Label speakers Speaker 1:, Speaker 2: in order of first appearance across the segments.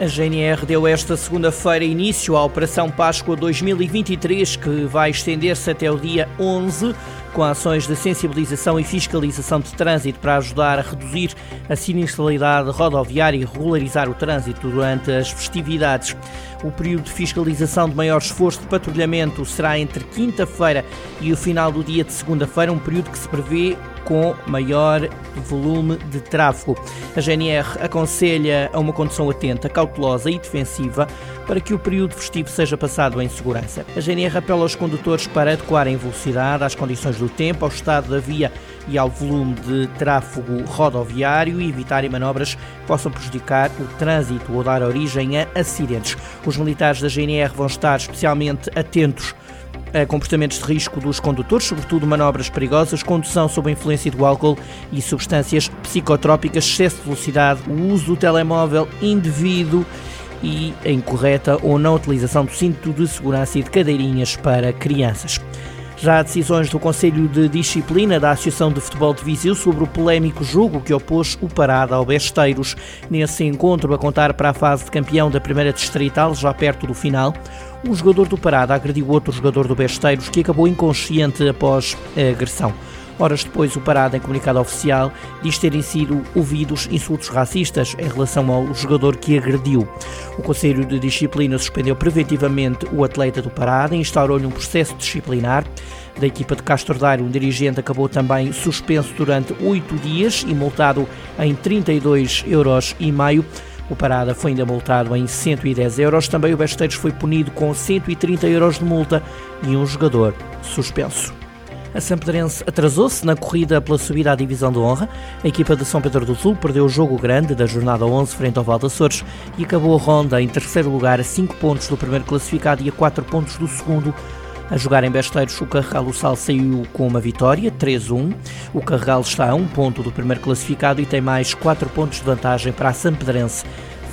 Speaker 1: A GNR deu esta segunda-feira início à Operação Páscoa 2023, que vai estender-se até o dia 11 com ações de sensibilização e fiscalização de trânsito para ajudar a reduzir a sinistralidade rodoviária e regularizar o trânsito durante as festividades. O período de fiscalização de maior esforço de patrulhamento será entre quinta-feira e o final do dia de segunda-feira, um período que se prevê com maior volume de tráfego. A GNR aconselha a uma condução atenta, cautelosa e defensiva para que o período festivo seja passado em segurança. A GNR apela aos condutores para adequarem velocidade às condições do tempo, ao estado da via e ao volume de tráfego rodoviário e evitarem manobras que possam prejudicar o trânsito ou dar origem a acidentes. Os militares da GNR vão estar especialmente atentos a comportamentos de risco dos condutores, sobretudo manobras perigosas, condução sob a influência do álcool e substâncias psicotrópicas, excesso de velocidade, o uso do telemóvel indevido e a incorreta ou não utilização do cinto de segurança e de cadeirinhas para crianças. Já há decisões do Conselho de Disciplina da Associação de Futebol de Viseu sobre o polémico jogo que opôs o Parada ao Besteiros. Nesse encontro, a contar para a fase de campeão da primeira distrital, já perto do final, um jogador do Parada agrediu outro jogador do Besteiros que acabou inconsciente após a agressão. Horas depois, o Parada, em comunicado oficial, diz terem sido ouvidos insultos racistas em relação ao jogador que agrediu. O Conselho de Disciplina suspendeu preventivamente o atleta do Parada e instaurou-lhe um processo disciplinar. Da equipa de Castro Daire, um dirigente acabou também suspenso durante oito dias e multado em 32 euros e meio. O Parada foi ainda multado em 110 euros. Também o Besteiros foi punido com 130 euros de multa e um jogador suspenso. A Sampedrense atrasou-se na corrida pela subida à divisão de honra. A equipa de São Pedro do Sul perdeu o jogo grande da jornada 11 frente ao Val Açores e acabou a ronda em terceiro lugar a 5 pontos do primeiro classificado e a 4 pontos do segundo. A jogar em Besteiros, o Carregal o Sal saiu com uma vitória, 3-1. O Carregal está a um ponto do primeiro classificado e tem mais 4 pontos de vantagem para a Sampedrense.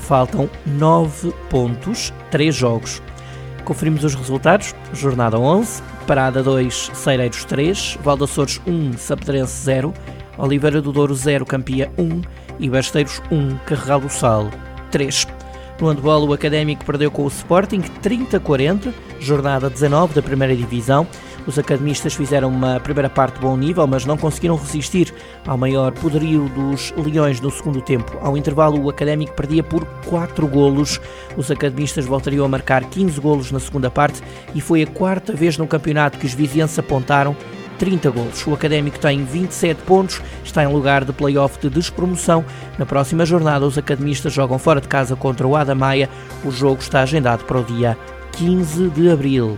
Speaker 1: Faltam 9 pontos, 3 jogos. Conferimos os resultados. Jornada 11, Parada 2, Ceireiros 3, Valdaçores 1, Sapedrense 0, Oliveira do Douro 0, Campia 1 e Besteiros 1, Carregal do Sal 3. No handball, o Académico perdeu com o Sporting 30-40, jornada 19 da primeira divisão. Os academistas fizeram uma primeira parte de bom nível, mas não conseguiram resistir ao maior poderio dos Leões no segundo tempo. Ao intervalo, o Académico perdia por 4 golos. Os academistas voltariam a marcar 15 golos na segunda parte e foi a quarta vez no campeonato que os vizienses apontaram 30 golos. O Académico tem 27 pontos, está em lugar de play-off de despromoção. Na próxima jornada, os academistas jogam fora de casa contra o Adamaia. O jogo está agendado para o dia 15 de abril.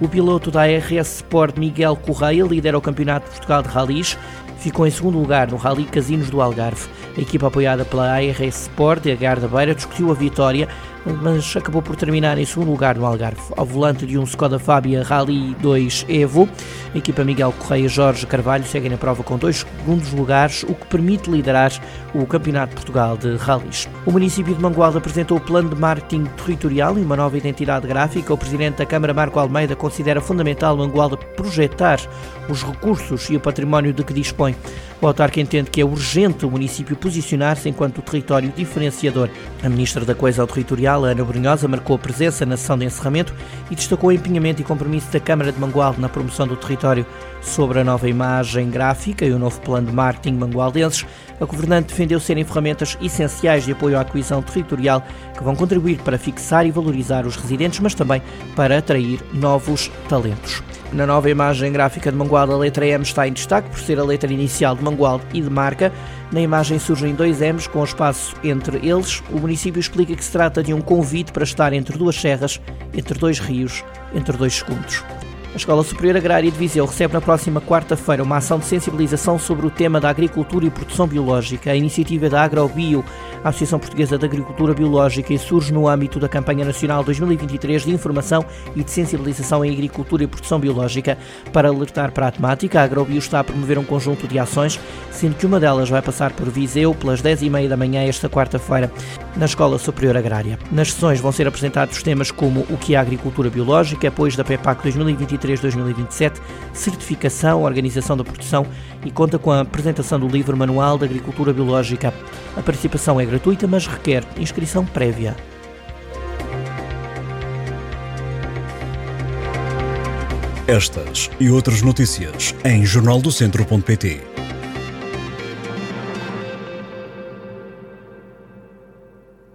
Speaker 1: O piloto da RS Sport Miguel Correia lidera o Campeonato de Portugal de Rallys, ficou em segundo lugar no Rally Casinos do Algarve. A equipa apoiada pela ARS Sport de Agar da Beira discutiu a vitória mas acabou por terminar em segundo lugar no Algarve, ao volante de um Skoda Fabia Rally 2 Evo. A equipa Miguel Correia e Jorge Carvalho seguem na prova com dois segundos lugares, o que permite liderar o Campeonato de Portugal de Rallys. O município de Mangualde apresentou o plano de marketing territorial e uma nova identidade gráfica. O presidente da Câmara, Marco Almeida, considera fundamental Mangualde projetar os recursos e o património de que dispõe. O autarca entende que é urgente o município posicionar-se enquanto território diferenciador. A ministra da Coesão Territorial, Ana Brunhosa, marcou presença na sessão de encerramento e destacou o empenhamento e compromisso da Câmara de Mangualde na promoção do território. Sobre a nova imagem gráfica e o novo plano de marketing mangualdenses, a governante defendeu serem ferramentas essenciais de apoio à coesão territorial que vão contribuir para fixar e valorizar os residentes, mas também para atrair novos talentos. Na nova imagem gráfica de Mangualde, a letra M está em destaque por ser a letra inicial de Mangualde e de marca. Na imagem surgem dois M's com espaço entre eles. O município explica que se trata de um convite para estar entre duas serras, entre dois rios, entre dois segundos. A Escola Superior Agrária de Viseu recebe na próxima quarta-feira uma ação de sensibilização sobre o tema da agricultura e produção biológica. A iniciativa da AgroBio, a Associação Portuguesa de Agricultura Biológica, e surge no âmbito da Campanha Nacional 2023 de Informação e de Sensibilização em Agricultura e Produção Biológica. Para alertar para a temática, a AgroBio está a promover um conjunto de ações, sendo que uma delas vai passar por Viseu pelas 10h30 da manhã esta quarta-feira, na Escola Superior Agrária. Nas sessões vão ser apresentados temas como o que é a agricultura biológica, apoios da PEPAC 2023 2023-2027, certificação, organização da produção e conta com a apresentação do livro Manual de Agricultura Biológica. A participação é gratuita, mas requer inscrição prévia.
Speaker 2: Estas e outras notícias em jornaldocentro.pt.